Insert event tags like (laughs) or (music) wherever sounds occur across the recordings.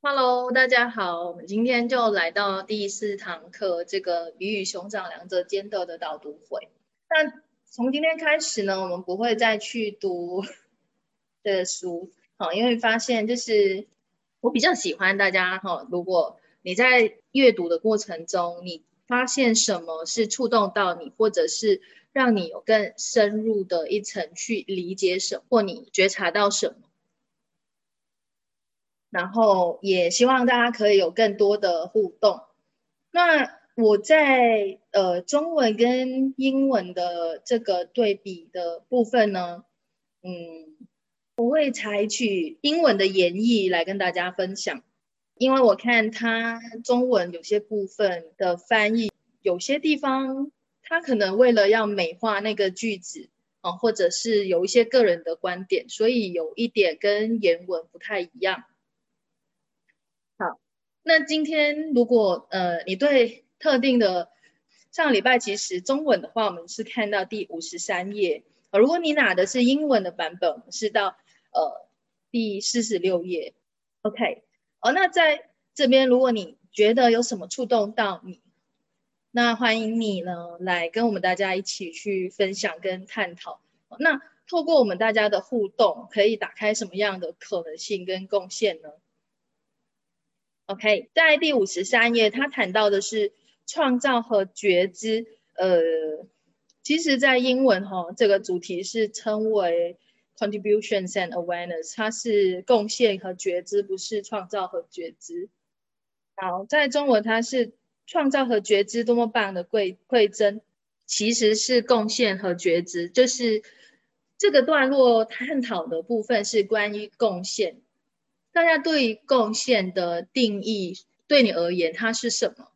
Hello，大家好，我们今天就来到第四堂课，这个鱼与熊掌两者兼得的导读会。那从今天开始呢，我们不会再去读 (laughs) 的书，好，因为发现就是我比较喜欢大家哈，如果你在阅读的过程中，你发现什么是触动到你，或者是让你有更深入的一层去理解什，或你觉察到什么。然后也希望大家可以有更多的互动。那我在呃中文跟英文的这个对比的部分呢，嗯，我会采取英文的演绎来跟大家分享，因为我看它中文有些部分的翻译，有些地方它可能为了要美化那个句子啊，或者是有一些个人的观点，所以有一点跟原文不太一样。那今天如果呃你对特定的上礼拜其实中文的话，我们是看到第五十三页如果你拿的是英文的版本，是到呃第四十六页。OK，哦，那在这边如果你觉得有什么触动到你，那欢迎你呢来跟我们大家一起去分享跟探讨。那透过我们大家的互动，可以打开什么样的可能性跟贡献呢？OK，在第五十三页，他谈到的是创造和觉知。呃，其实，在英文哈，这个主题是称为 contributions and awareness，它是贡献和觉知，不是创造和觉知。好，在中文它是创造和觉知，多么棒的贵馈赠，其实是贡献和觉知。就是这个段落探讨的部分是关于贡献。大家对贡献的定义，对你而言，它是什么？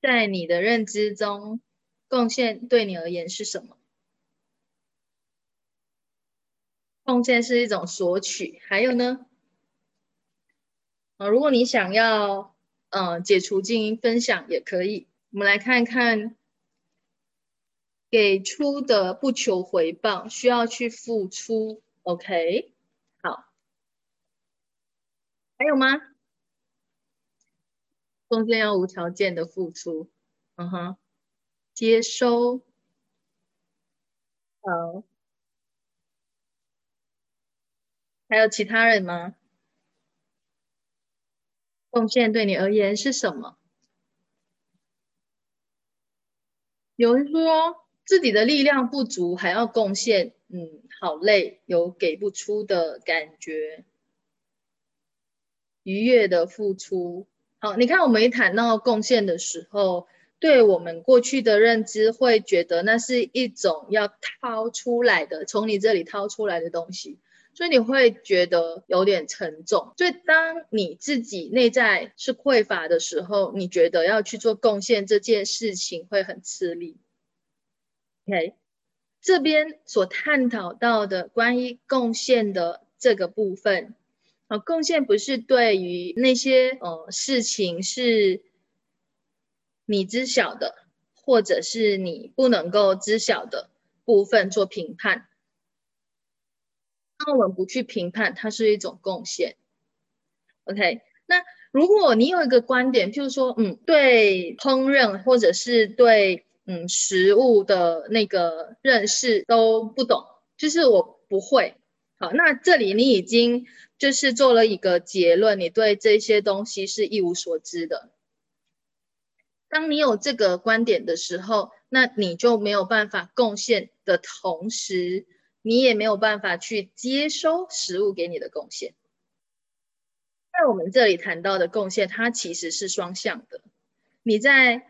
在你的认知中，贡献对你而言是什么？贡献是一种索取，还有呢？啊，如果你想要，嗯，解除静音分享也可以。我们来看看。给出的不求回报，需要去付出。OK，好，还有吗？中间要无条件的付出。嗯哼，接收。好，还有其他人吗？贡献对你而言是什么？有人说。自己的力量不足，还要贡献，嗯，好累，有给不出的感觉，愉悦的付出。好，你看我们一谈到贡献的时候，对我们过去的认知会觉得那是一种要掏出来的，从你这里掏出来的东西，所以你会觉得有点沉重。所以当你自己内在是匮乏的时候，你觉得要去做贡献这件事情会很吃力。OK，这边所探讨到的关于贡献的这个部分，啊，贡献不是对于那些呃事情是你知晓的，或者是你不能够知晓的部分做评判。那我们不去评判，它是一种贡献。OK，那如果你有一个观点，譬如说，嗯，对烹饪或者是对嗯，食物的那个认识都不懂，就是我不会。好，那这里你已经就是做了一个结论，你对这些东西是一无所知的。当你有这个观点的时候，那你就没有办法贡献的同时，你也没有办法去接收食物给你的贡献。在我们这里谈到的贡献，它其实是双向的，你在。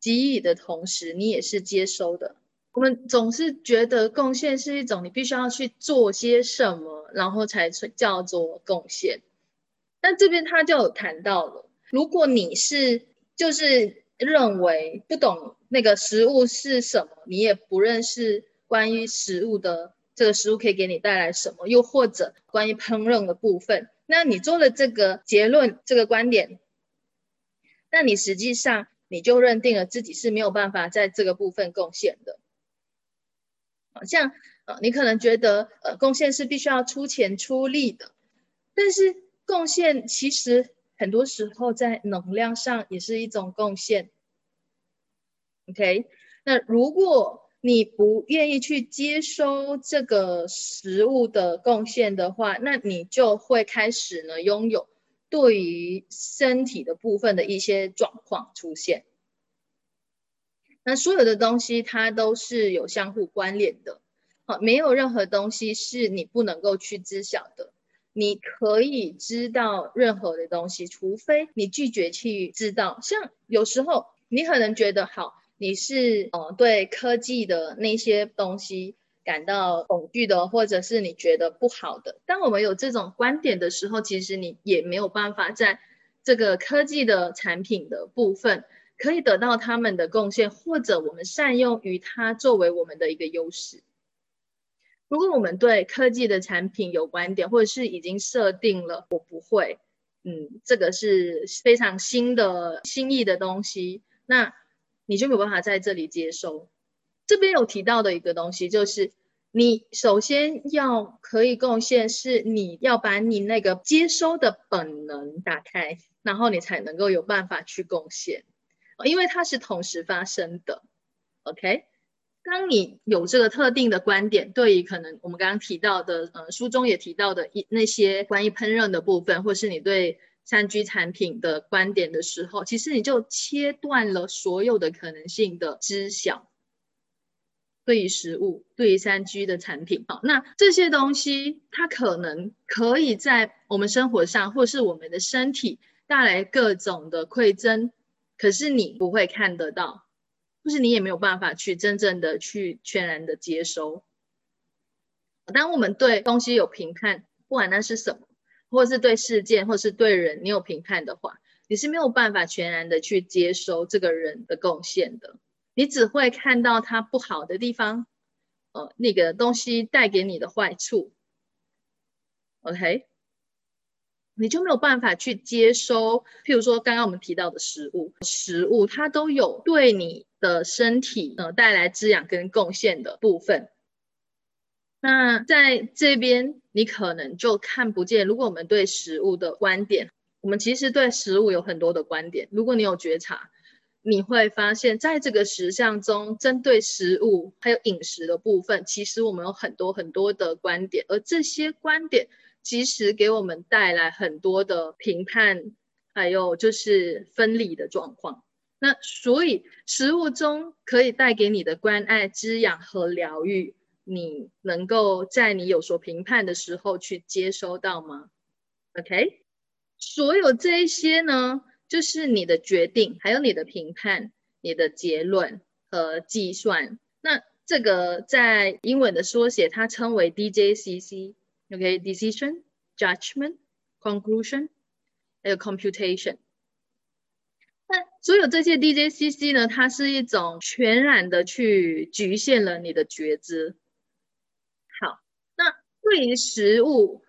给予的同时，你也是接收的。我们总是觉得贡献是一种你必须要去做些什么，然后才叫做贡献。但这边他就有谈到了，如果你是就是认为不懂那个食物是什么，你也不认识关于食物的这个食物可以给你带来什么，又或者关于烹饪的部分，那你做了这个结论这个观点，那你实际上。你就认定了自己是没有办法在这个部分贡献的，好像啊，你可能觉得呃贡献是必须要出钱出力的，但是贡献其实很多时候在能量上也是一种贡献。OK，那如果你不愿意去接收这个食物的贡献的话，那你就会开始呢拥有对于身体的部分的一些状况出现。那所有的东西它都是有相互关联的。好，没有任何东西是你不能够去知晓的。你可以知道任何的东西，除非你拒绝去知道。像有时候你可能觉得好，你是呃对科技的那些东西感到恐惧的，或者是你觉得不好的。当我们有这种观点的时候，其实你也没有办法在这个科技的产品的部分可以得到他们的贡献，或者我们善用于它作为我们的一个优势。如果我们对科技的产品有观点，或者是已经设定了我不会，嗯，这个是非常新的新意的东西，那你就没有办法在这里接收。这边有提到的一个东西，就是你首先要可以贡献，是你要把你那个接收的本能打开，然后你才能够有办法去贡献，因为它是同时发生的，OK。当你有这个特定的观点，对于可能我们刚刚提到的，呃，书中也提到的一那些关于烹饪的部分，或是你对三 G 产品的观点的时候，其实你就切断了所有的可能性的知晓。对于食物，对于三 G 的产品，好，那这些东西它可能可以在我们生活上，或是我们的身体带来各种的馈赠，可是你不会看得到。就是你也没有办法去真正的去全然的接收。当我们对东西有评判，不管那是什么，或是对事件，或是对人，你有评判的话，你是没有办法全然的去接收这个人的贡献的。你只会看到它不好的地方，呃，那个东西带给你的坏处。OK。你就没有办法去接收，譬如说刚刚我们提到的食物，食物它都有对你的身体呃带来滋养跟贡献的部分。那在这边你可能就看不见。如果我们对食物的观点，我们其实对食物有很多的观点。如果你有觉察，你会发现在这个实相中，针对食物还有饮食的部分，其实我们有很多很多的观点，而这些观点。其实给我们带来很多的评判，还有就是分离的状况。那所以食物中可以带给你的关爱、滋养和疗愈，你能够在你有所评判的时候去接收到吗？OK，所有这一些呢，就是你的决定，还有你的评判、你的结论和计算。那这个在英文的缩写，它称为 DJCC。OK，decision, judgment, conclusion，还有 computation。那所有这些 DJCC 呢，它是一种全然的去局限了你的觉知。好，那对于食物，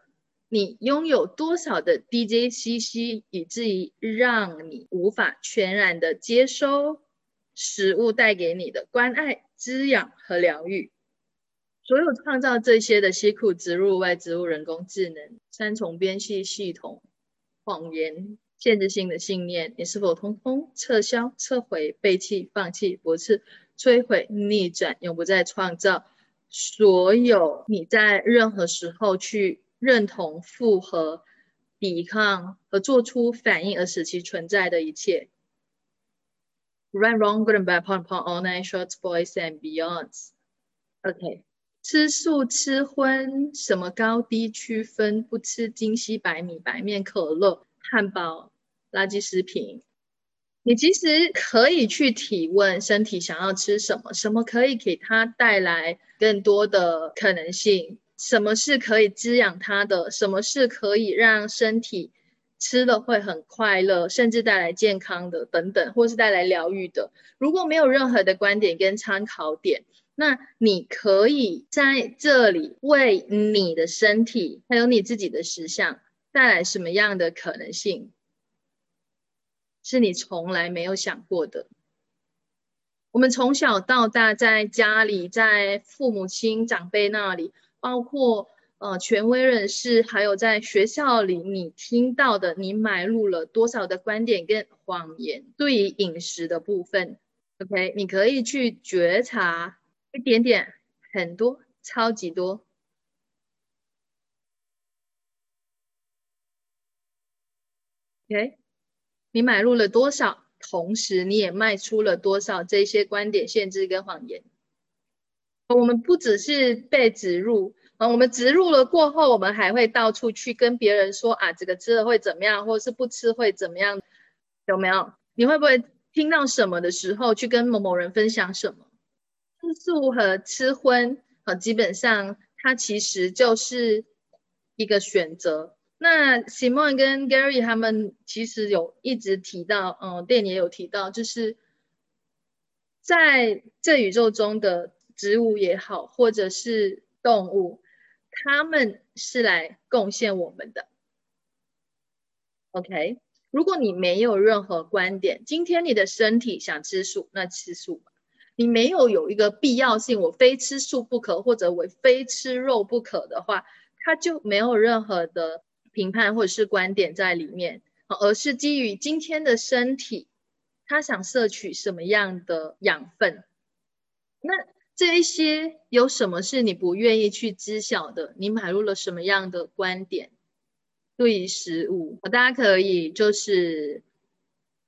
你拥有多少的 DJCC，以至于让你无法全然的接收食物带给你的关爱、滋养和疗愈？所有创造这些的西库植入外植物人工智能三重编系系统谎言限制性的信念，你是否通通撤销、撤回、背弃、放弃、驳斥、摧毁、逆转，永不再创造？所有你在任何时候去认同、复合、抵抗和做出反应而使其存在的一切。Run, wrong, good and bad point upon all night, short, boys and beyonds. OK. 吃素吃荤，什么高低区分？不吃精细白米、白面、可乐、汉堡、垃圾食品。你其实可以去提问身体想要吃什么，什么可以给他带来更多的可能性？什么是可以滋养他的？什么是可以让身体吃了会很快乐，甚至带来健康的等等，或是带来疗愈的？如果没有任何的观点跟参考点。那你可以在这里为你的身体，还有你自己的实相带来什么样的可能性，是你从来没有想过的。我们从小到大在家里，在父母亲长辈那里，包括呃权威人士，还有在学校里，你听到的，你买入了多少的观点跟谎言？对于饮食的部分，OK，你可以去觉察一点点，很多，超级多。OK，你买入了多少？同时，你也卖出了多少这些观点、限制跟谎言？我们不只是被植入啊，我们植入了过后，我们还会到处去跟别人说啊，这个吃了会怎么样，或者是不吃会怎么样？有没有？你会不会听到什么的时候去跟某某人分享什么？吃素和吃荤啊，基本上它其实就是一个选择。那 Simon 跟 Gary 他们其实有一直提到，嗯，电影也有提到，就是在这宇宙中的植物也好，或者是动物，他们是来贡献我们的。OK，如果你没有任何观点，今天你的身体想吃素，那吃素吧。你没有有一个必要性，我非吃素不可，或者我非吃肉不可的话，它就没有任何的。评判或者是观点在里面，而是基于今天的身体，它想摄取什么样的养分？那这一些有什么是你不愿意去知晓的？你买入了什么样的观点？对于食物，大家可以就是，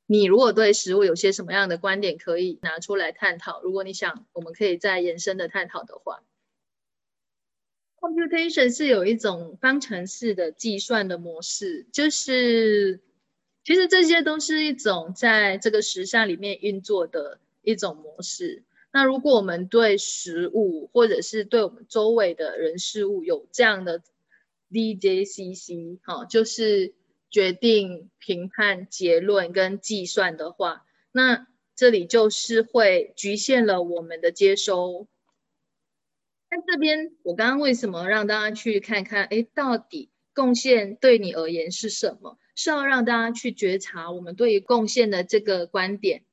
你如果对食物有些什么样的观点，可以拿出来探讨。如果你想，我们可以再延伸的探讨的话。Computation 是有一种方程式的计算的模式，就是其实这些都是一种在这个时尚里面运作的一种模式。那如果我们对食物或者是对我们周围的人事物有这样的 DJCC，哈，就是决定、评判、结论跟计算的话，那这里就是会局限了我们的接收。那这边我刚刚为什么让大家去看看？哎，到底贡献对你而言是什么？是要让大家去觉察我们对于贡献的这个观点。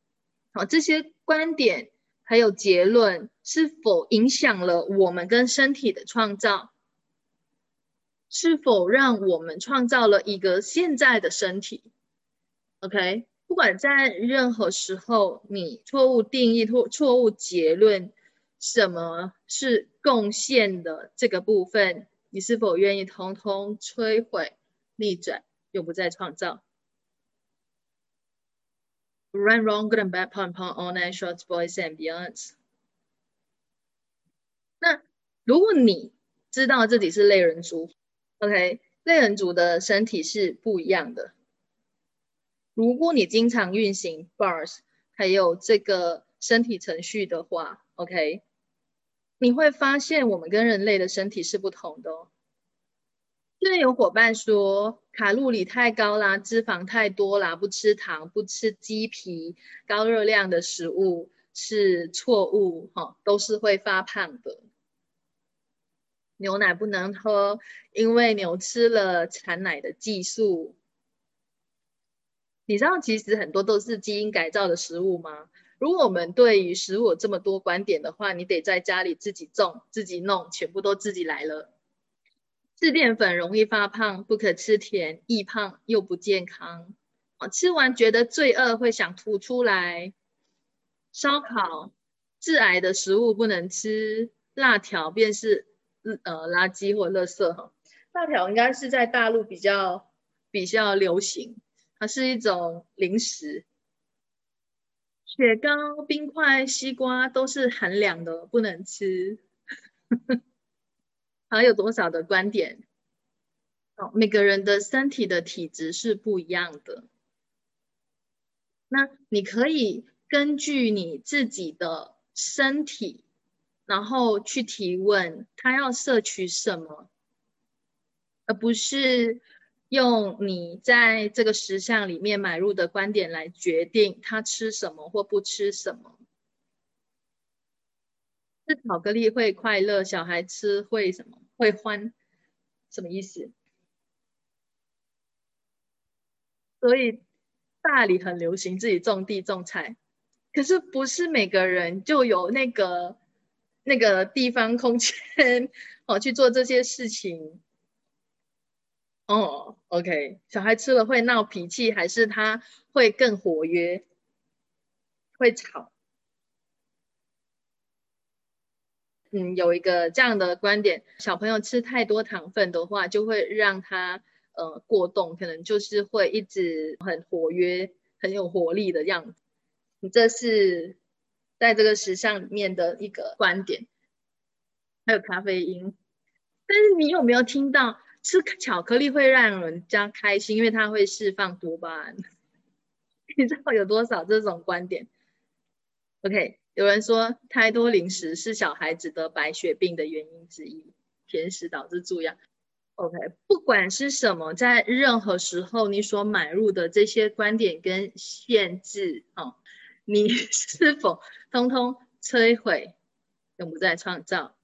好，这些观点还有结论是否影响了我们跟身体的创造？是否让我们创造了一个现在的身体？OK，不管在任何时候，你错误定义或错误结论。什么是贡献的这个部分？你是否愿意通通摧毁、逆转，永不再创造？Run wrong, good and bad, pun pun, all night shorts, boys and beyonds。那如果你知道自己是类人族，OK，类人族的身体是不一样的。如果你经常运行 bars，还有这个身体程序的话，OK。你会发现，我们跟人类的身体是不同的哦。现在有伙伴说，卡路里太高啦，脂肪太多啦，不吃糖，不吃鸡皮，高热量的食物是错误哈，都是会发胖的。牛奶不能喝，因为牛吃了产奶的激素。你知道，其实很多都是基因改造的食物吗？如果我们对于食物有这么多观点的话，你得在家里自己种、自己弄，全部都自己来了。吃淀粉容易发胖，不可吃甜，易胖又不健康。哦，吃完觉得罪恶，会想吐出来。烧烤致癌的食物不能吃，辣条便是呃垃圾或垃圾哈。辣条应该是在大陆比较比较流行，它是一种零食。雪糕、冰块、西瓜都是寒凉的，不能吃。还有多少的观点？哦，每个人的身体的体质是不一样的。那你可以根据你自己的身体，然后去提问，他要摄取什么，而不是。用你在这个石像里面买入的观点来决定他吃什么或不吃什么。吃巧克力会快乐，小孩吃会什么？会欢？什么意思？所以大理很流行自己种地种菜，可是不是每个人就有那个那个地方空间 (laughs) 哦去做这些事情。哦，OK，小孩吃了会闹脾气，还是他会更活跃，会吵？嗯，有一个这样的观点，小朋友吃太多糖分的话，就会让他呃过动，可能就是会一直很活跃、很有活力的样子。你这是在这个时尚里面的一个观点。还有咖啡因，但是你有没有听到吃巧克力会让人家开心，因为它会释放多巴胺？(laughs) 你知道有多少这种观点？OK。有人说，太多零食是小孩子得白血病的原因之一，甜食导致蛀牙。OK，不管是什么，在任何时候你所买入的这些观点跟限制，哦，你 (laughs) 是否通通摧毁，永不再创造？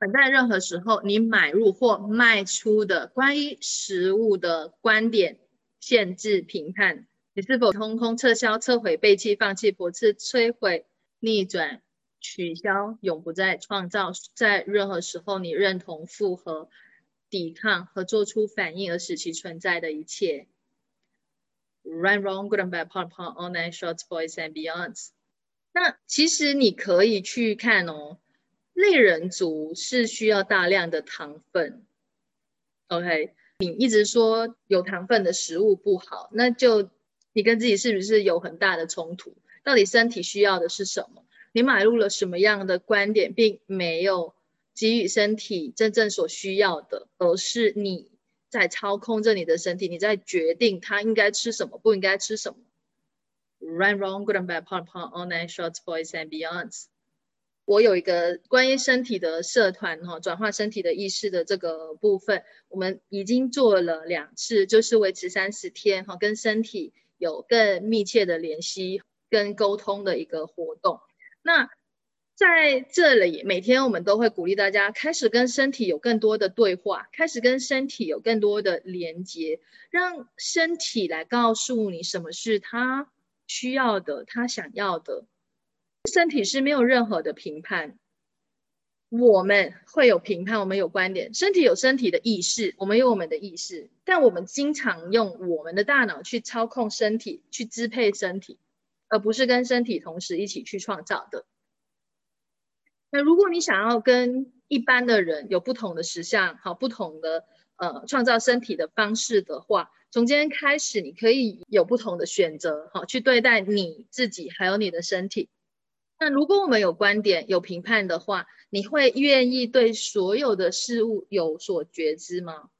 在任何时候你买入或卖出的关于食物的观点、限制、评判。你是否通通撤销、撤回、背弃、放弃、驳斥、摧毁、逆转、取消、永不再创造？在任何时候，你认同、复合、抵抗和做出反应而使其存在的一切 Run, wrong, good and bad, part, part, all night, shorts, boys and beyonds。那其实你可以去看哦，类人族是需要大量的糖分。OK，你一直说有糖分的食物不好，那就。你跟自己是不是有很大的冲突？到底身体需要的是什么？你买入了什么样的观点，并没有给予身体真正所需要的，而是你在操控着你的身体，你在决定它应该吃什么，不应该吃什么。Right, wrong, good and bad, part, part, all night, shots, boys and beyonds。我有一个关于身体的社团哈，转化身体的意识的这个部分，我们已经做了两次，就是维持三十天哈，跟身体。有更密切的联系跟沟通的一个活动。那在这里，每天我们都会鼓励大家开始跟身体有更多的对话，开始跟身体有更多的连接，让身体来告诉你什么是他需要的，他想要的。身体是没有任何的评判。我们会有评判，我们有观点，身体有身体的意识，我们有我们的意识，但我们经常用我们的大脑去操控身体，去支配身体，而不是跟身体同时一起去创造的。那如果你想要跟一般的人有不同的实相，好不同的呃创造身体的方式的话，从今天开始，你可以有不同的选择，好去对待你自己，还有你的身体。那如果我们有观点、有评判的话，你会愿意对所有的事物有所觉知吗？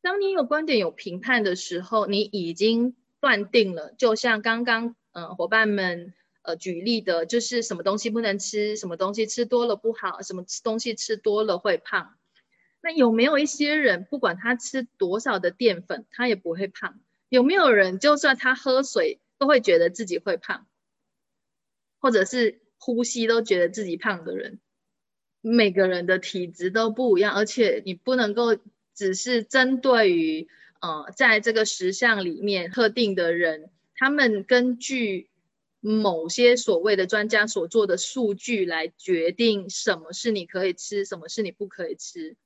当你有观点、有评判的时候，你已经断定了。就像刚刚嗯伙伴们呃举例的，就是什么东西不能吃，什么东西吃多了不好，什么东西吃多了会胖。那有没有一些人，不管他吃多少的淀粉，他也不会胖？有没有人，就算他喝水，都会觉得自己会胖？或者是呼吸都觉得自己胖的人，每个人的体质都不一样，而且你不能够只是针对于呃在这个实相里面特定的人，他们根据某些所谓的专家所做的数据来决定什么是你可以吃，什么是你不可以吃，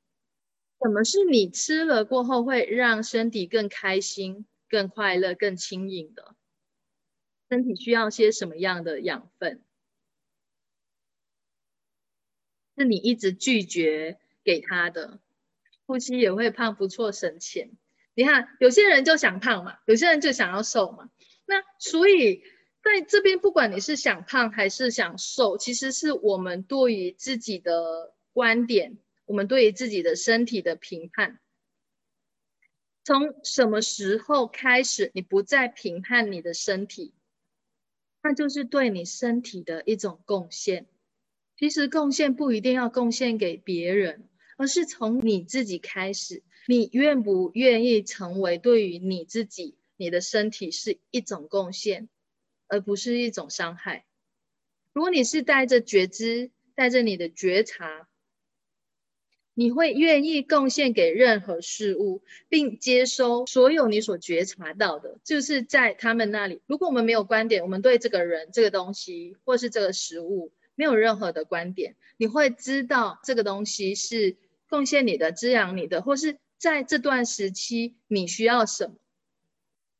什么是你吃了过后会让身体更开心、更快乐、更轻盈的。身体需要些什么样的养分？是你一直拒绝给他的。呼吸也会胖，不错，省钱。你看，有些人就想胖嘛，有些人就想要瘦嘛。那所以在这边，不管你是想胖还是想瘦，其实是我们对于自己的观点，我们对于自己的身体的评判。从什么时候开始，你不再评判你的身体？那就是对你身体的一种贡献。其实贡献不一定要贡献给别人，而是从你自己开始。你愿不愿意成为对于你自己、你的身体是一种贡献，而不是一种伤害？如果你是带着觉知、带着你的觉察，你会愿意贡献给任何事物，并接收所有你所觉察到的，就是在他们那里。如果我们没有观点，我们对这个人、这个东西或是这个食物没有任何的观点，你会知道这个东西是贡献你的、滋养你的，或是在这段时期你需要什么。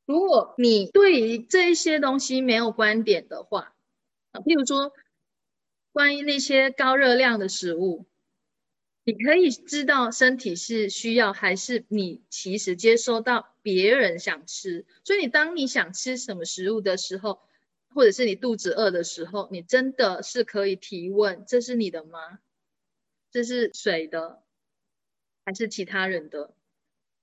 如果你对于这一些东西没有观点的话，啊，譬如说关于那些高热量的食物。你可以知道身体是需要，还是你其实接收到别人想吃。所以，当你想吃什么食物的时候，或者是你肚子饿的时候，你真的是可以提问：这是你的吗？这是谁的？还是其他人的？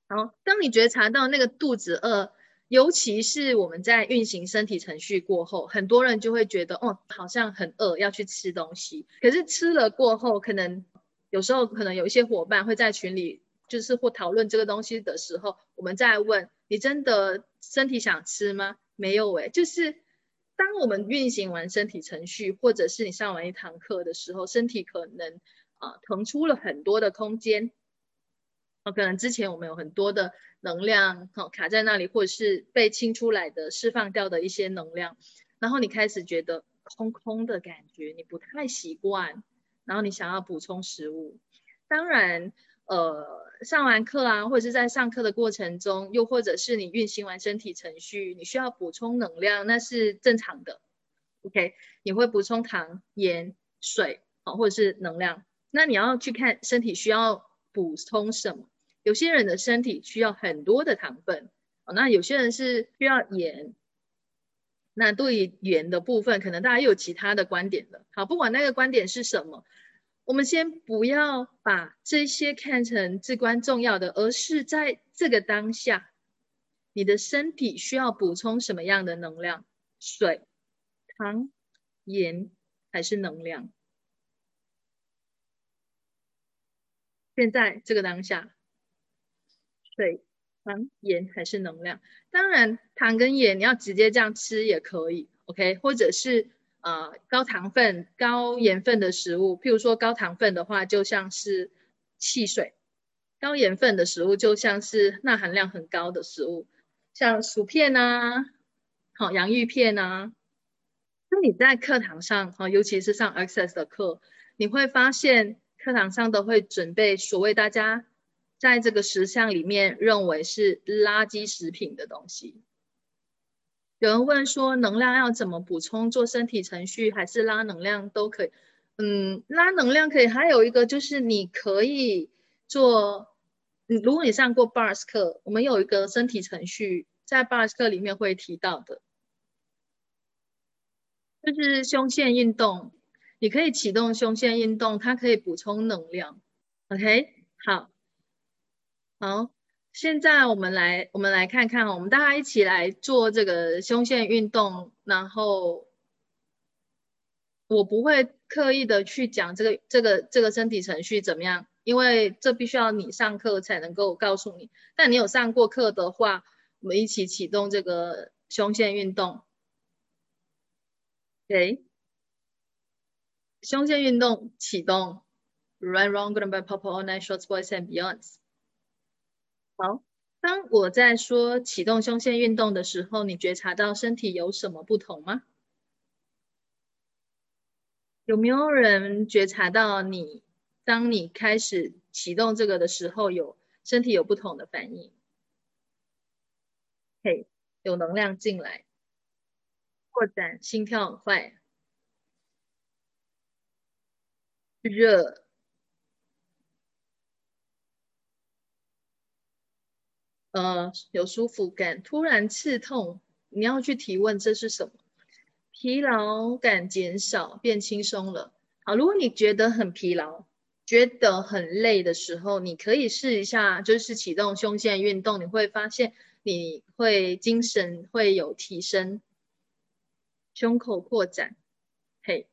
好，当你觉察到那个肚子饿，尤其是我们在运行身体程序过后，很多人就会觉得哦，好像很饿，要去吃东西。可是吃了过后，可能。有时候可能有一些伙伴会在群里，就是或讨论这个东西的时候，我们在问你真的身体想吃吗？没有诶，就是当我们运行完身体程序，或者是你上完一堂课的时候，身体可能啊腾出了很多的空间，哦可能之前我们有很多的能量哦卡在那里，或者是被清出来的释放掉的一些能量，然后你开始觉得空空的感觉，你不太习惯。然后你想要补充食物，当然，呃，上完课啊，或者是在上课的过程中，又或者是你运行完身体程序，你需要补充能量，那是正常的。OK，你会补充糖、盐、水，啊，或者是能量。那你要去看身体需要补充什么。有些人的身体需要很多的糖分，那有些人是需要盐。那对于盐的部分，可能大家又有其他的观点了。好，不管那个观点是什么，我们先不要把这些看成至关重要的，而是在这个当下，你的身体需要补充什么样的能量？水、糖、盐还是能量？现在这个当下，水。糖、盐还是能量？当然，糖跟盐你要直接这样吃也可以，OK？或者是呃高糖分、高盐分的食物，譬如说高糖分的话，就像是汽水；高盐分的食物就像是钠含量很高的食物，像薯片啊，好洋芋片啊。那你在课堂上，哈，尤其是上 Access 的课，你会发现课堂上都会准备所谓大家。在这个十项里面，认为是垃圾食品的东西。有人问说，能量要怎么补充？做身体程序还是拉能量都可以。嗯，拉能量可以。还有一个就是你可以做，如果你上过 Bars 课，我们有一个身体程序，在 Bars 课里面会提到的，就是胸腺运动。你可以启动胸腺运动，它可以补充能量。OK，好。好，现在我们来，我们来看看，我们大家一起来做这个胸腺运动。然后我不会刻意的去讲这个、这个、这个身体程序怎么样，因为这必须要你上课才能够告诉你。但你有上过课的话，我们一起启动这个胸腺运动。OK，胸腺运动启动。Run, run, good and bad, pop all night, shorts, boys and beyonds. 好，当我在说启动胸腺运动的时候，你觉察到身体有什么不同吗？有没有人觉察到你，当你开始启动这个的时候，有身体有不同的反应？嘿，有能量进来，扩展，心跳很快，热。呃，有舒服感，突然刺痛，你要去提问这是什么？疲劳感减少，变轻松了。好，如果你觉得很疲劳，觉得很累的时候，你可以试一下，就是启动胸腺运动，你会发现你会精神会有提升，胸口扩展，嘿，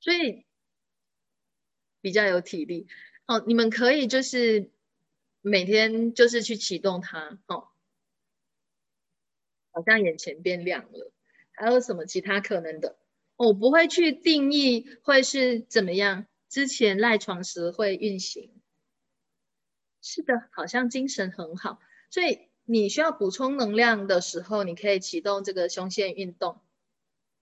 所以比较有体力。好，你们可以就是。每天就是去启动它，哦，好像眼前变亮了。还有什么其他可能的？我不会去定义会是怎么样。之前赖床时会运行，是的，好像精神很好。所以你需要补充能量的时候，你可以启动这个胸腺运动。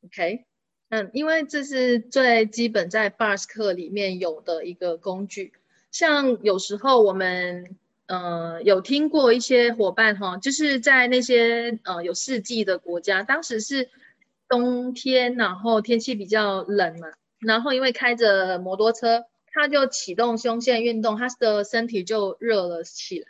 OK，嗯，因为这是最基本在 Bars 课里面有的一个工具。像有时候我们呃有听过一些伙伴哈，就是在那些呃有四季的国家，当时是冬天，然后天气比较冷嘛，然后因为开着摩托车，他就启动胸腺运动，他的身体就热了起来。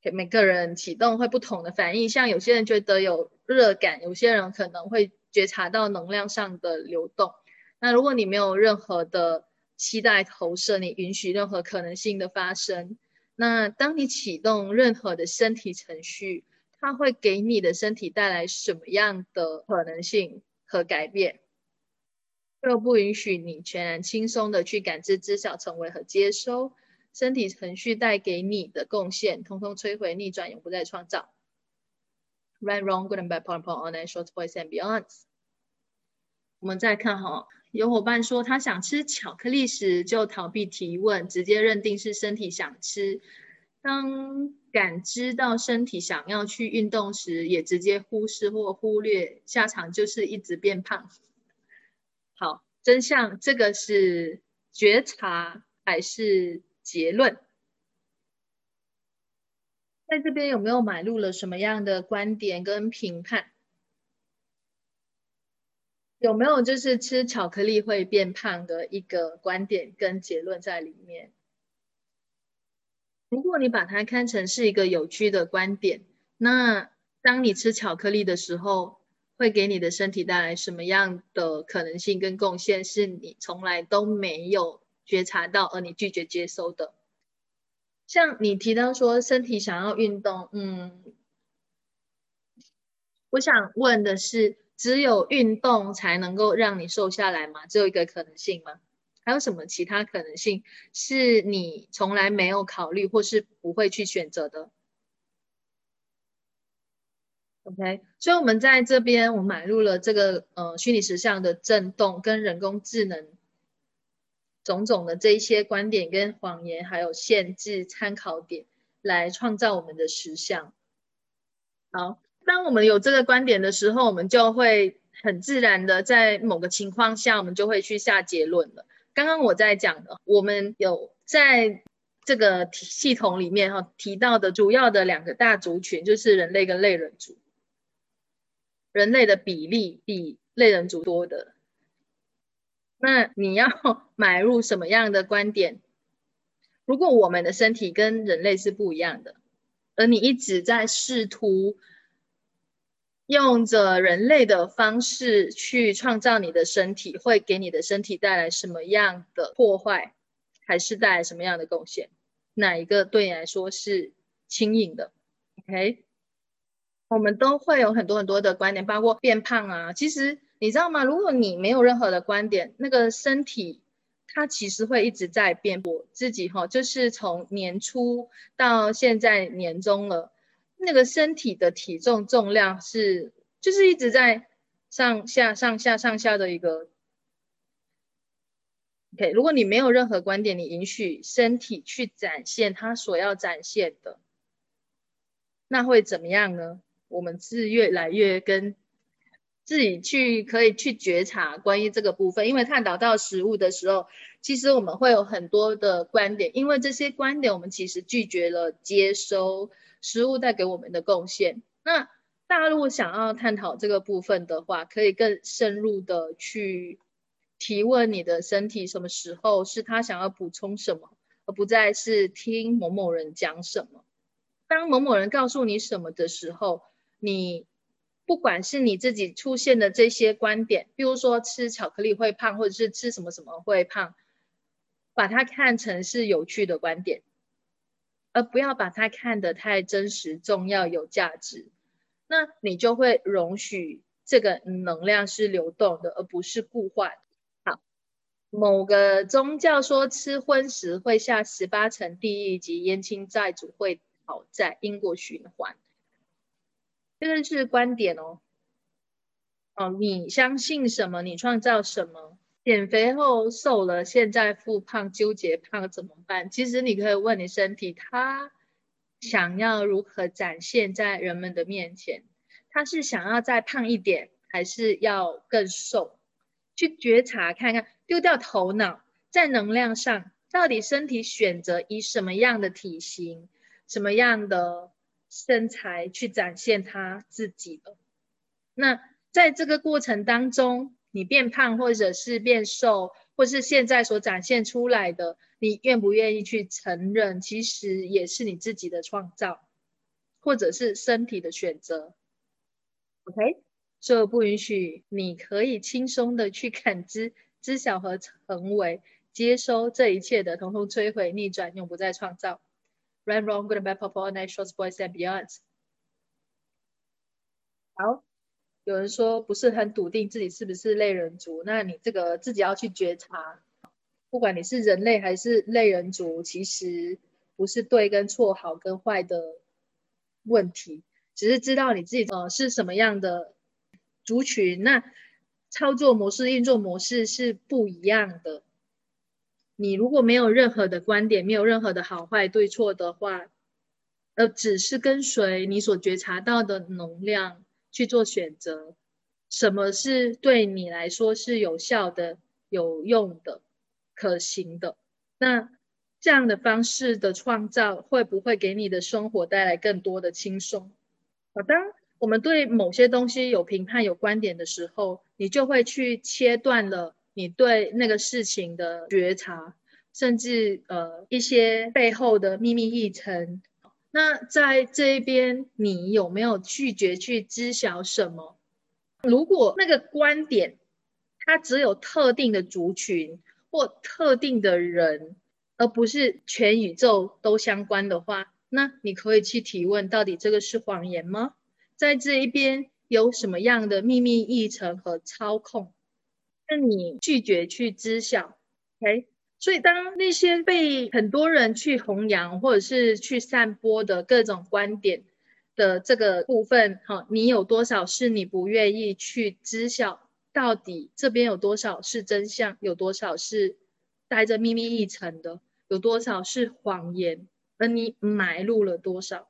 给每个人启动会不同的反应，像有些人觉得有热感，有些人可能会觉察到能量上的流动。那如果你没有任何的期待投射，你允许任何可能性的发生，那当你启动任何的身体程序，它会给你的身体带来什么样的可能性和改变？又不允许你全然轻松的去感知、知晓、成为和接收。身体程序带给你的贡献，通通摧毁、逆转，永不再创造。Right, wrong, good and bad, point, point, online, short, voice and beyond。我们再看哈，有伙伴说他想吃巧克力时就逃避提问，直接认定是身体想吃；当感知到身体想要去运动时，也直接忽视或忽略，下场就是一直变胖。好，真相这个是觉察还是？结论，在这边有没有买入了什么样的观点跟评判？有没有就是吃巧克力会变胖的一个观点跟结论在里面？如果你把它看成是一个有趣的观点，那当你吃巧克力的时候，会给你的身体带来什么样的可能性跟贡献？是你从来都没有。觉察到，而你拒绝接收的，像你提到说身体想要运动，嗯，我想问的是，只有运动才能够让你瘦下来吗？只有一个可能性吗？还有什么其他可能性是你从来没有考虑或是不会去选择的？OK，所以我们在这边，我买入了这个呃虚拟实像的震动跟人工智能。种种的这一些观点跟谎言，还有限制参考点，来创造我们的实像。好，当我们有这个观点的时候，我们就会很自然的在某个情况下，我们就会去下结论了。刚刚我在讲的，我们有在这个系统里面哈提到的主要的两个大族群，就是人类跟类人族。人类的比例比类人族多的。那你要买入什么样的观点？如果我们的身体跟人类是不一样的，而你一直在试图用着人类的方式去创造你的身体，会给你的身体带来什么样的破坏，还是带来什么样的贡献？哪一个对你来说是轻盈的？OK，我们都会有很多很多的观点，包括变胖啊，其实。你知道吗？如果你没有任何的观点，那个身体它其实会一直在变。我自己哈，就是从年初到现在年终了，那个身体的体重重量是就是一直在上下上下上下的一个。OK，如果你没有任何观点，你允许身体去展现它所要展现的，那会怎么样呢？我们是越来越跟。自己去可以去觉察关于这个部分，因为探讨到食物的时候，其实我们会有很多的观点，因为这些观点我们其实拒绝了接收食物带给我们的贡献。那大家如果想要探讨这个部分的话，可以更深入的去提问你的身体，什么时候是他想要补充什么，而不再是听某某人讲什么。当某某人告诉你什么的时候，你。不管是你自己出现的这些观点，比如说吃巧克力会胖，或者是吃什么什么会胖，把它看成是有趣的观点，而不要把它看得太真实、重要、有价值。那你就会容许这个能量是流动的，而不是固化。好，某个宗教说吃荤食会下十八层地狱，及冤亲债主会讨债，因果循环。这个是观点哦，哦，你相信什么，你创造什么，减肥后瘦了，现在复胖，纠结胖怎么办？其实你可以问你身体，它想要如何展现在人们的面前？它是想要再胖一点，还是要更瘦？去觉察看看，丢掉头脑，在能量上，到底身体选择以什么样的体型、什么样的身材去展现他自己的？那在这个过程当中。你变胖，或者是变瘦，或是现在所展现出来的，你愿不愿意去承认？其实也是你自己的创造，或者是身体的选择。OK，这不允许，你可以轻松的去感知、知晓和成为、接收这一切的，统统摧毁、逆转，永不再创造。Run, wrong, good, bad, purple, night, short, boys and beyond。好。有人说不是很笃定自己是不是类人族，那你这个自己要去觉察。不管你是人类还是类人族，其实不是对跟错、好跟坏的问题，只是知道你自己呃是什么样的族群。那操作模式、运作模式是不一样的。你如果没有任何的观点，没有任何的好坏对错的话，呃，只是跟随你所觉察到的能量。去做选择，什么是对你来说是有效的、有用的、可行的？那这样的方式的创造，会不会给你的生活带来更多的轻松？好，当我们对某些东西有评判、有观点的时候，你就会去切断了你对那个事情的觉察，甚至呃一些背后的秘密议程。那在这一边，你有没有拒绝去知晓什么？如果那个观点它只有特定的族群或特定的人，而不是全宇宙都相关的话，那你可以去提问：到底这个是谎言吗？在这一边有什么样的秘密议程和操控？那你拒绝去知晓，OK？所以，当那些被很多人去弘扬或者是去散播的各种观点的这个部分，哈，你有多少是你不愿意去知晓？到底这边有多少是真相？有多少是带着秘密一层的？有多少是谎言？而你埋入了多少？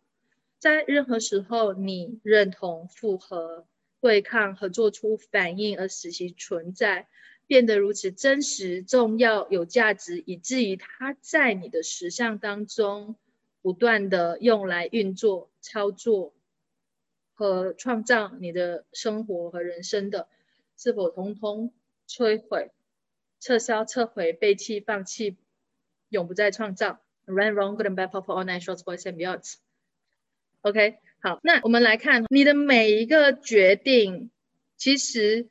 在任何时候，你认同、复合、对抗和做出反应而使其存在。变得如此真实、重要、有价值，以至于它在你的实相当中不断的用来运作、操作和创造你的生活和人生的，是否通通摧毁、撤销、撤回、背弃、放弃，永不再创造？Run, wrong, good and bad, purple, all night, shorts, boys and beyonds. OK，好，那我们来看你的每一个决定，其实。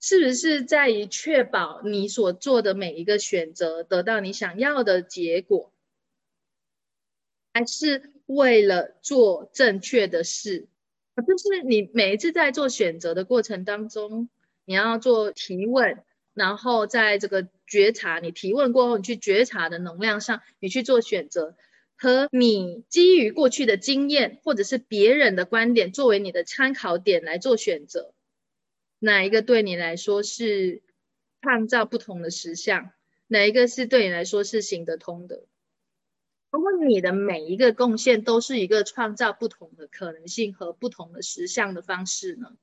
是不是在于确保你所做的每一个选择得到你想要的结果，还是为了做正确的事？就是你每一次在做选择的过程当中，你要做提问，然后在这个觉察，你提问过后，你去觉察的能量上，你去做选择，和你基于过去的经验或者是别人的观点作为你的参考点来做选择。哪一个对你来说是创造不同的实相？哪一个是对你来说是行得通的？如果你的每一个贡献都是一个创造不同的可能性和不同的实相的方式呢？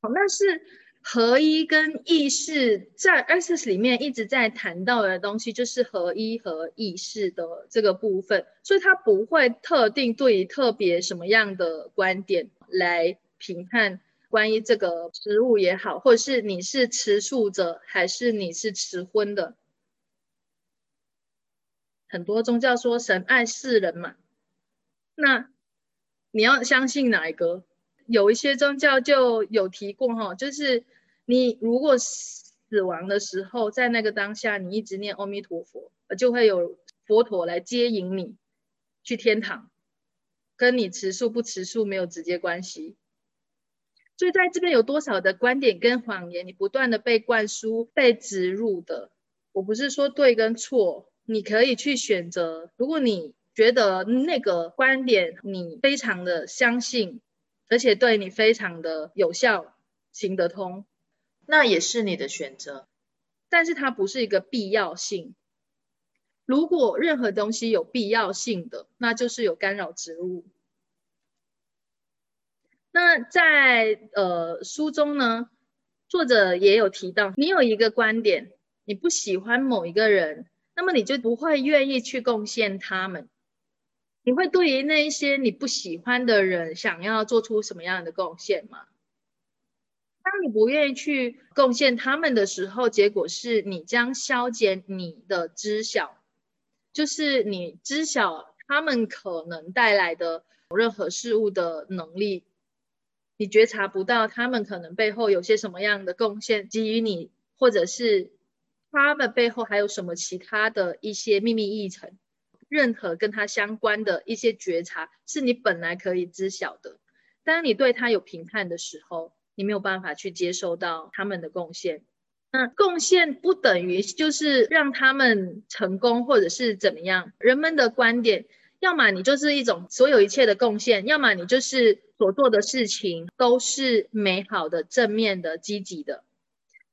好，那是合一跟意识在 Ss 里面一直在谈到的东西，就是合一和意识的这个部分，所以它不会特定对于特别什么样的观点来评判。关于这个食物也好，或者是你是吃素者，还是你是吃荤的，很多宗教说神爱世人嘛，那你要相信哪一个？有一些宗教就有提过哈，就是你如果死亡的时候，在那个当下，你一直念阿弥陀佛，就会有佛陀来接引你去天堂，跟你吃素不吃素没有直接关系。所以在这边有多少的观点跟谎言，你不断的被灌输、被植入的，我不是说对跟错，你可以去选择。如果你觉得那个观点你非常的相信，而且对你非常的有效、行得通，那也是你的选择。但是它不是一个必要性。如果任何东西有必要性的，那就是有干扰植物。那在呃书中呢，作者也有提到，你有一个观点，你不喜欢某一个人，那么你就不会愿意去贡献他们。你会对于那一些你不喜欢的人，想要做出什么样的贡献吗？当你不愿意去贡献他们的时候，结果是你将消减你的知晓，就是你知晓他们可能带来的任何事物的能力。你觉察不到他们可能背后有些什么样的贡献给予你，或者是他们背后还有什么其他的一些秘密议程，任何跟他相关的一些觉察是你本来可以知晓的。当你对他有评判的时候，你没有办法去接受到他们的贡献。那贡献不等于就是让他们成功，或者是怎么样？人们的观点。要么你就是一种所有一切的贡献，要么你就是所做的事情都是美好的、正面的、积极的。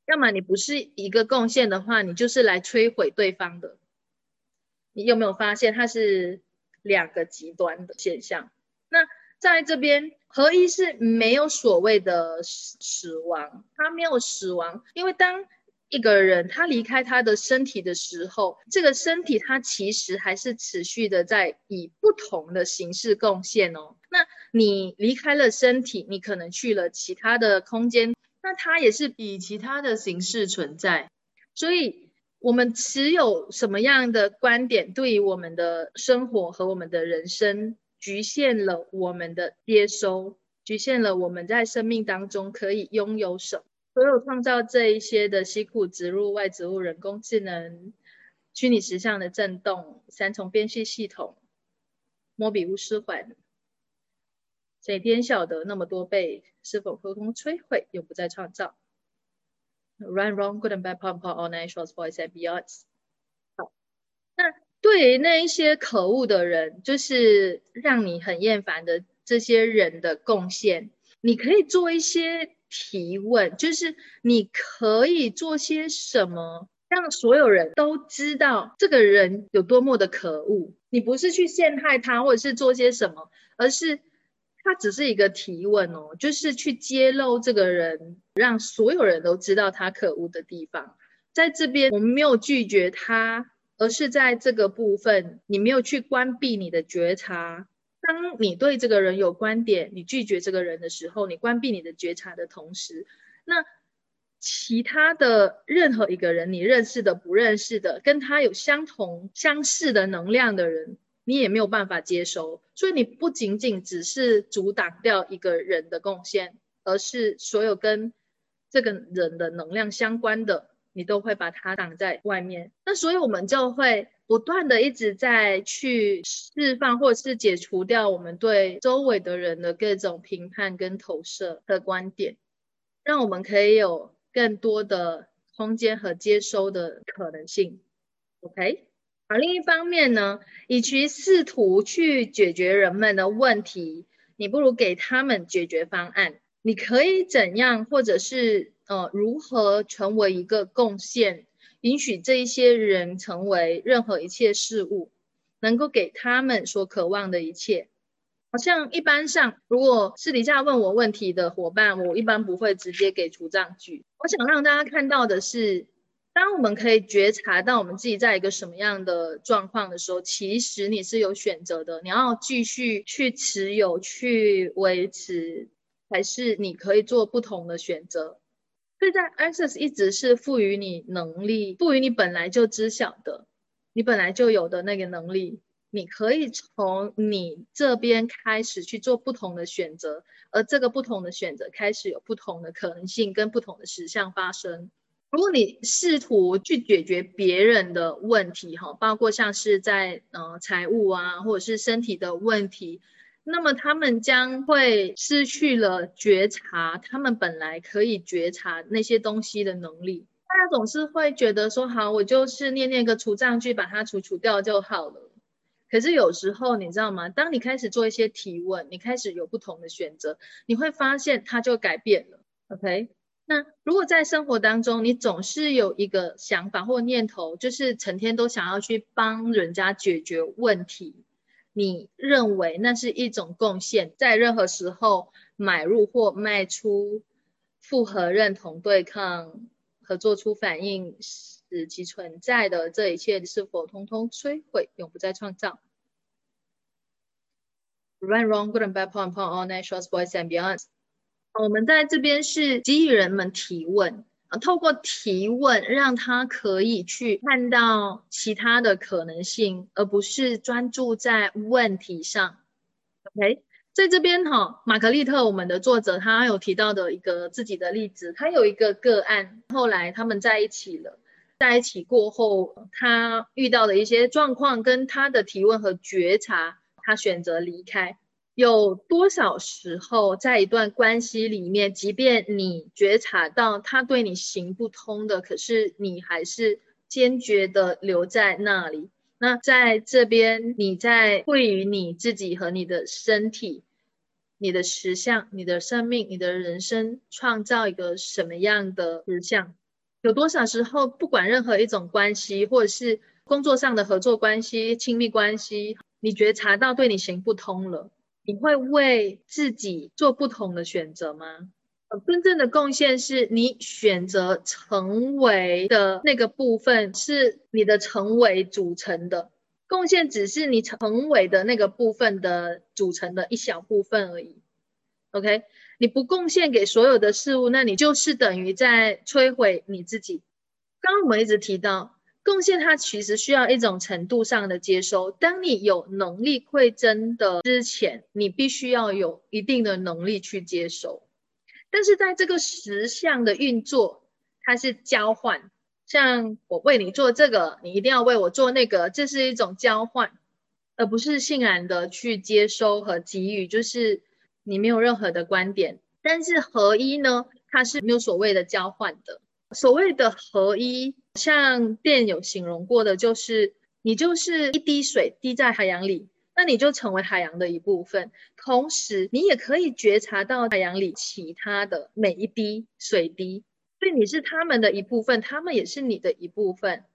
要么你不是一个贡献的话，你就是来摧毁对方的。你有没有发现它是两个极端的现象？那在这边合一是没有所谓的死亡，它没有死亡，因为当。一个人他离开他的身体的时候，这个身体他其实还是持续的在以不同的形式贡献哦。那你离开了身体，你可能去了其他的空间，那它也是以其他的形式存在。所以，我们持有什么样的观点，对于我们的生活和我们的人生，局限了我们的接收，局限了我们在生命当中可以拥有什。所有创造这一些的西库植入外植物、人工智能、虚拟实像的震动、三重编序系统、摩比乌斯环，谁天晓得那么多倍是否沟通摧毁，永不再创造？Run, wrong, good and bad, pump, all natural voice and beyond。好，那对于那一些可恶的人，就是让你很厌烦的这些人的贡献，你可以做一些。提问就是你可以做些什么，让所有人都知道这个人有多么的可恶。你不是去陷害他，或者是做些什么，而是他只是一个提问哦，就是去揭露这个人，让所有人都知道他可恶的地方。在这边，我们没有拒绝他，而是在这个部分，你没有去关闭你的觉察。当你对这个人有观点，你拒绝这个人的时候，你关闭你的觉察的同时，那其他的任何一个人，你认识的、不认识的，跟他有相同、相似的能量的人，你也没有办法接收。所以你不仅仅只是阻挡掉一个人的贡献，而是所有跟这个人的能量相关的，你都会把它挡在外面。那所以我们就会。不断的一直在去释放或者是解除掉我们对周围的人的各种评判跟投射的观点，让我们可以有更多的空间和接收的可能性。OK，而另一方面呢，与其试图去解决人们的问题，你不如给他们解决方案。你可以怎样，或者是呃如何成为一个贡献？允许这一些人成为任何一切事物，能够给他们所渴望的一切。好像一般上，如果私底下问我问题的伙伴，我一般不会直接给除障句。我想让大家看到的是，当我们可以觉察到我们自己在一个什么样的状况的时候，其实你是有选择的。你要继续去持有、去维持，还是你可以做不同的选择？所以在 Access 一直是赋予你能力，赋予你本来就知晓的，你本来就有的那个能力，你可以从你这边开始去做不同的选择，而这个不同的选择开始有不同的可能性跟不同的实相发生。如果你试图去解决别人的问题，哈，包括像是在呃财务啊，或者是身体的问题。那么他们将会失去了觉察，他们本来可以觉察那些东西的能力。大家总是会觉得说，好，我就是念念个除障句，把它除除掉就好了。可是有时候你知道吗？当你开始做一些提问，你开始有不同的选择，你会发现它就改变了。OK，那如果在生活当中，你总是有一个想法或念头，就是成天都想要去帮人家解决问题，你认为那是一种贡献，在任何时候买入或卖出，复合认同对抗和做出反应，使其存在的这一切是否通通摧毁，永不再创造？Right, wrong, good and bad, point, point, all natural boys and beyond. 我们在这边是给予人们提问，啊透过提问让他可以去看到其他的可能性，而不是专注在问题上。OK，在这边哈，玛格丽特我们的作者他有提到的一个自己的例子，他有一个个案，后来他们在一起了，在一起过后，他遇到的一些状况跟他的提问和觉察，他选择离开。有多少时候，在一段关系里面，即便你觉察到他对你行不通的，可是你还是坚决的留在那里。那在这边，你在会于你自己和你的身体、你的实相、你的生命、你的人生，创造一个什么样的实相？有多少时候，不管任何一种关系，或者是工作上的合作关系、亲密关系，你觉察到对你行不通了？你会为自己做不同的选择吗？真正的贡献是你选择成为的那个部分，是你的成为组成的。贡献只是你成为的那个部分的组成的一小部分而已。OK，你不贡献给所有的事物，那你就是等于在摧毁你自己。刚刚我们一直提到。贡献它其实需要一种程度上的接收。当你有能力馈赠的之前，你必须要有一定的能力去接收。但是在这个实相的运作，它是交换。像我为你做这个，你一定要为我做那个，这是一种交换，而不是欣然的去接收和给予。就是你没有任何的观点，但是合一呢，它是没有所谓的交换的。所谓的合一。像电有形容过的，就是你就是一滴水滴在海洋里，那你就成为海洋的一部分。同时，你也可以觉察到海洋里其他的每一滴水滴，所以你是他们的一部分，他们也是你的一部分。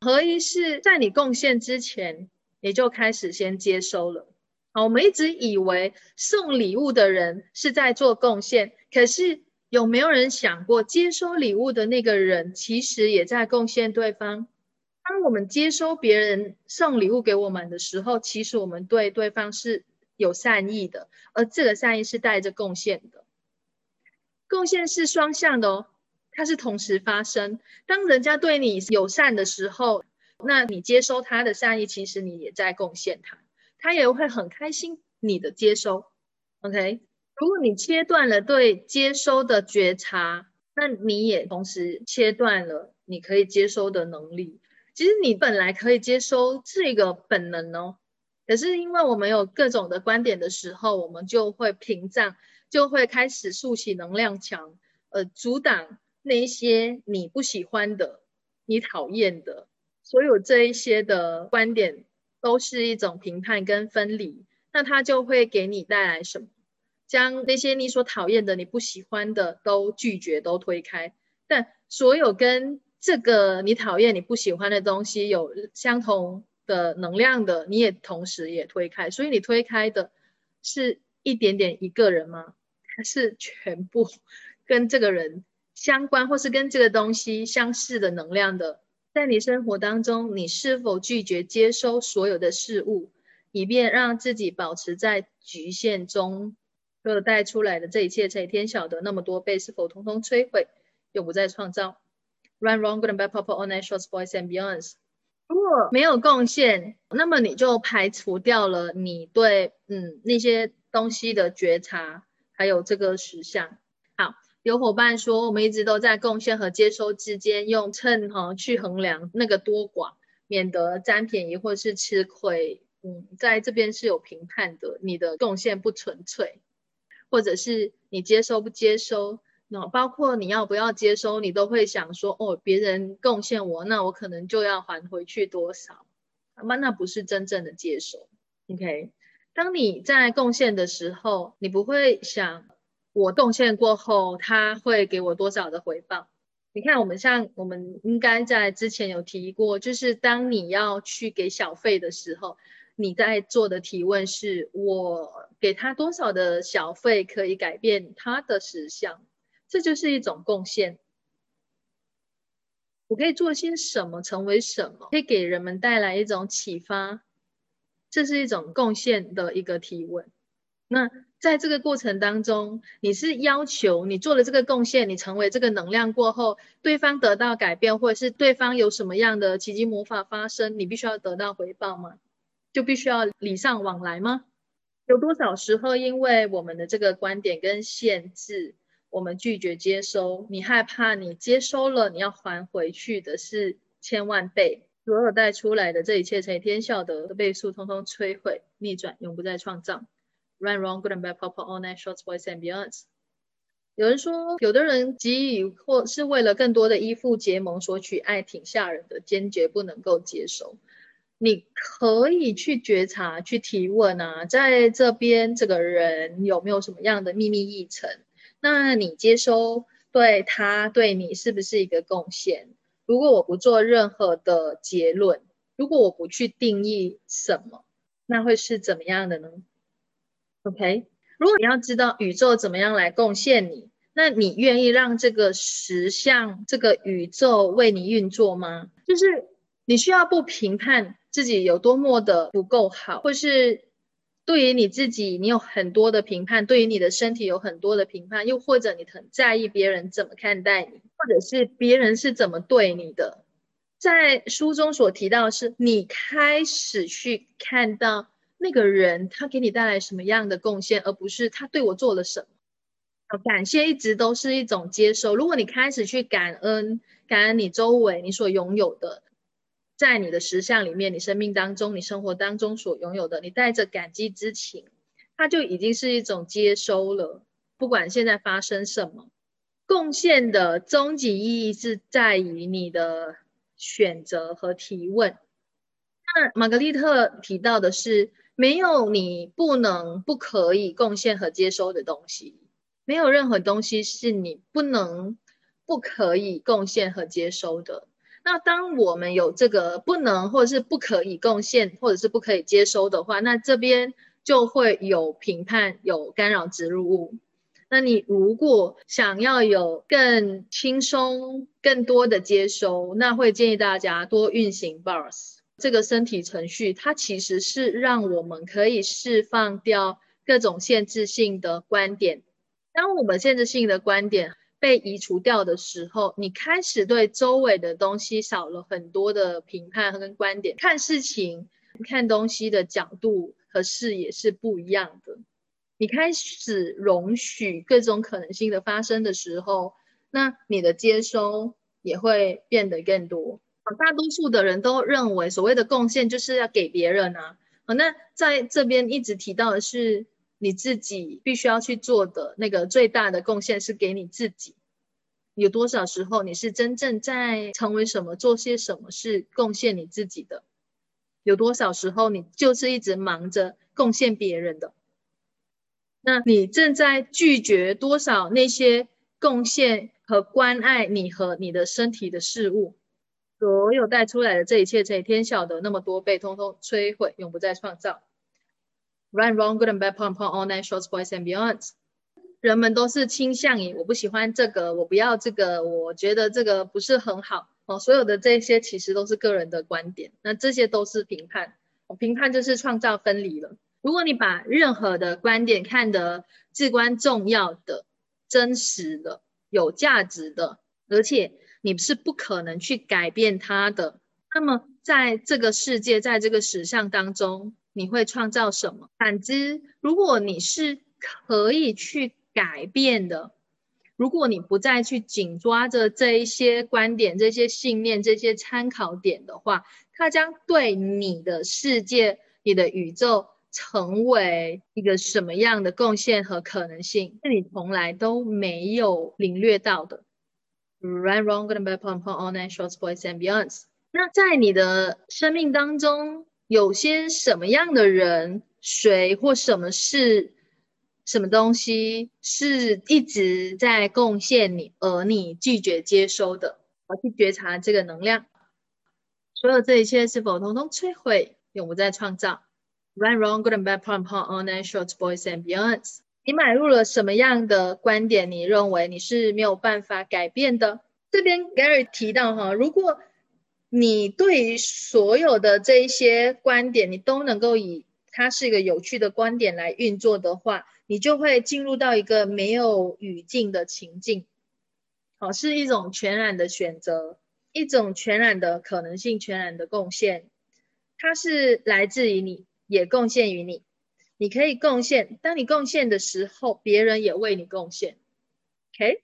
合一是在你贡献之前，你就开始先接收了。好，我们一直以为送礼物的人是在做贡献，可是。有没有人想过，接收礼物的那个人其实也在贡献对方？当我们接收别人送礼物给我们的时候，其实我们对对方是有善意的，而这个善意是带着贡献的。贡献是双向的哦，它是同时发生。当人家对你友善的时候，那你接收他的善意，其实你也在贡献他，他也会很开心你的接收。OK。如果你切断了对接收的觉察，那你也同时切断了你可以接收的能力。其实你本来可以接收这个本能哦，可是因为我们有各种的观点的时候，我们就会屏障，就会开始竖起能量墙，呃，阻挡那一些你不喜欢的、你讨厌的，所有这一些的观点都是一种评判跟分离，那它就会给你带来什么？将那些你所讨厌的、你不喜欢的都拒绝、都推开，但所有跟这个你讨厌、你不喜欢的东西有相同的能量的，你也同时也推开。所以你推开的是一点点一个人吗？还是全部 (laughs) 跟这个人相关，或是跟这个东西相似的能量的？在你生活当中，你是否拒绝接收所有的事物，以便让自己保持在局限中？所带出来的这一切，才天晓得那么多被，是否通通摧毁，又不再创造？Run, wrong, good and bad, purple, all natural, boys and beyonds。如果没有贡献，那么你就排除掉了你对嗯那些东西的觉察，还有这个实相。好，有伙伴说，我们一直都在贡献和接收之间用秤哈去衡量那个多寡，免得占便宜或是吃亏。嗯，在这边是有评判的，你的贡献不纯粹。或者是你接收不接收，那包括你要不要接收，你都会想说，哦，别人贡献我，那我可能就要还回去多少，那那不是真正的接收。OK，当你在贡献的时候，你不会想我贡献过后，他会给我多少的回报？你看，我们像我们应该在之前有提过，就是当你要去给小费的时候，你在做的提问是：我给他多少的小费可以改变他的实相？这就是一种贡献。我可以做些什么，成为什么，可以给人们带来一种启发？这是一种贡献的一个提问。那在这个过程当中，你是要求你做了这个贡献，你成为这个能量过后，对方得到改变，或者是对方有什么样的奇迹魔法发生，你必须要得到回报吗？就必须要礼尚往来吗？有多少时候，因为我们的这个观点跟限制，我们拒绝接收？你害怕你接收了，你要还回去的是千万倍，所有带出来的这一切，乘以天效的倍数，通通摧毁、逆转，永不再创造。Run wrong, good and bad, pop all night, shorts, boys and beyonds。有人说，有的人给予或是为了更多的依附结盟索取爱，挺吓人的，坚决不能够接受。你可以去觉察、去提问啊，在这边这个人有没有什么样的秘密议程？那你接收对他对你是不是一个贡献？如果我不做任何的结论，如果我不去定义什么，那会是怎么样的呢？OK，如果你要知道宇宙怎么样来贡献你，那你愿意让这个实相、这个宇宙为你运作吗？就是你需要不评判自己有多么的不够好，或是对于你自己，你有很多的评判，对于你的身体有很多的评判，又或者你很在意别人怎么看待你，或者是别人是怎么对你的。在书中所提到是，你开始去看到。那个人他给你带来什么样的贡献，而不是他对我做了什么？感谢一直都是一种接受。如果你开始去感恩，感恩你周围你所拥有的，在你的实相里面，你生命当中、你生活当中所拥有的，你带着感激之情，它就已经是一种接收了。不管现在发生什么，贡献的终极意义是在于你的选择和提问。那玛格丽特提到的是。没有你不能、不可以贡献和接收的东西，没有任何东西是你不能、不可以贡献和接收的。那当我们有这个不能或者是不可以贡献或者是不可以接收的话，那这边就会有评判、有干扰植入物。那你如果想要有更轻松、更多的接收，那会建议大家多运行 bars。这个身体程序，它其实是让我们可以释放掉各种限制性的观点。当我们限制性的观点被移除掉的时候，你开始对周围的东西少了很多的评判跟观点，看事情、看东西的角度和视野是不一样的。你开始容许各种可能性的发生的时候，那你的接收也会变得更多。大多数的人都认为，所谓的贡献就是要给别人啊。好，那在这边一直提到的是，你自己必须要去做的那个最大的贡献是给你自己。有多少时候你是真正在成为什么、做些什么是贡献你自己的？有多少时候你就是一直忙着贡献别人的？那你正在拒绝多少那些贡献和关爱你和你的身体的事物？所有带出来的这一切，乘以天晓得那么多被，通通摧毁，永不再创造。Run, wrong, good and bad, pom pom, all night, shorts, boys and beyond。人们都是倾向于我不喜欢这个，我不要这个，我觉得这个不是很好。哦，所有的这些其实都是个人的观点，那这些都是评判。评判就是创造分离了。如果你把任何的观点看得至关重要的、真实的、有价值的，而且。你是不可能去改变它的。那么，在这个世界，在这个实相当中，你会创造什么？反之，如果你是可以去改变的，如果你不再去紧抓着这一些观点、这些信念、这些参考点的话，它将对你的世界、你的宇宙成为一个什么样的贡献和可能性，是你从来都没有领略到的。Right, wrong, good and bad, pom pom, all night, shorts, boys and beyonds。那在你的生命当中，有些什么样的人、谁或什么事什么东西是一直在贡献你，而你拒绝接收的？我去觉察这个能量，所有这一切是否通通摧毁，永不再创造？Right, wrong, good and bad, p o n p o n all night, shorts, boys and beyonds。你买入了什么样的观点？你认为你是没有办法改变的？这边 Gary 提到哈，如果你对于所有的这一些观点，你都能够以它是一个有趣的观点来运作的话，你就会进入到一个没有语境的情境。好，是一种全然的选择，一种全然的可能性，全然的贡献。它是来自于你，也贡献于你。你可以贡献，当你贡献的时候，别人也为你贡献。OK，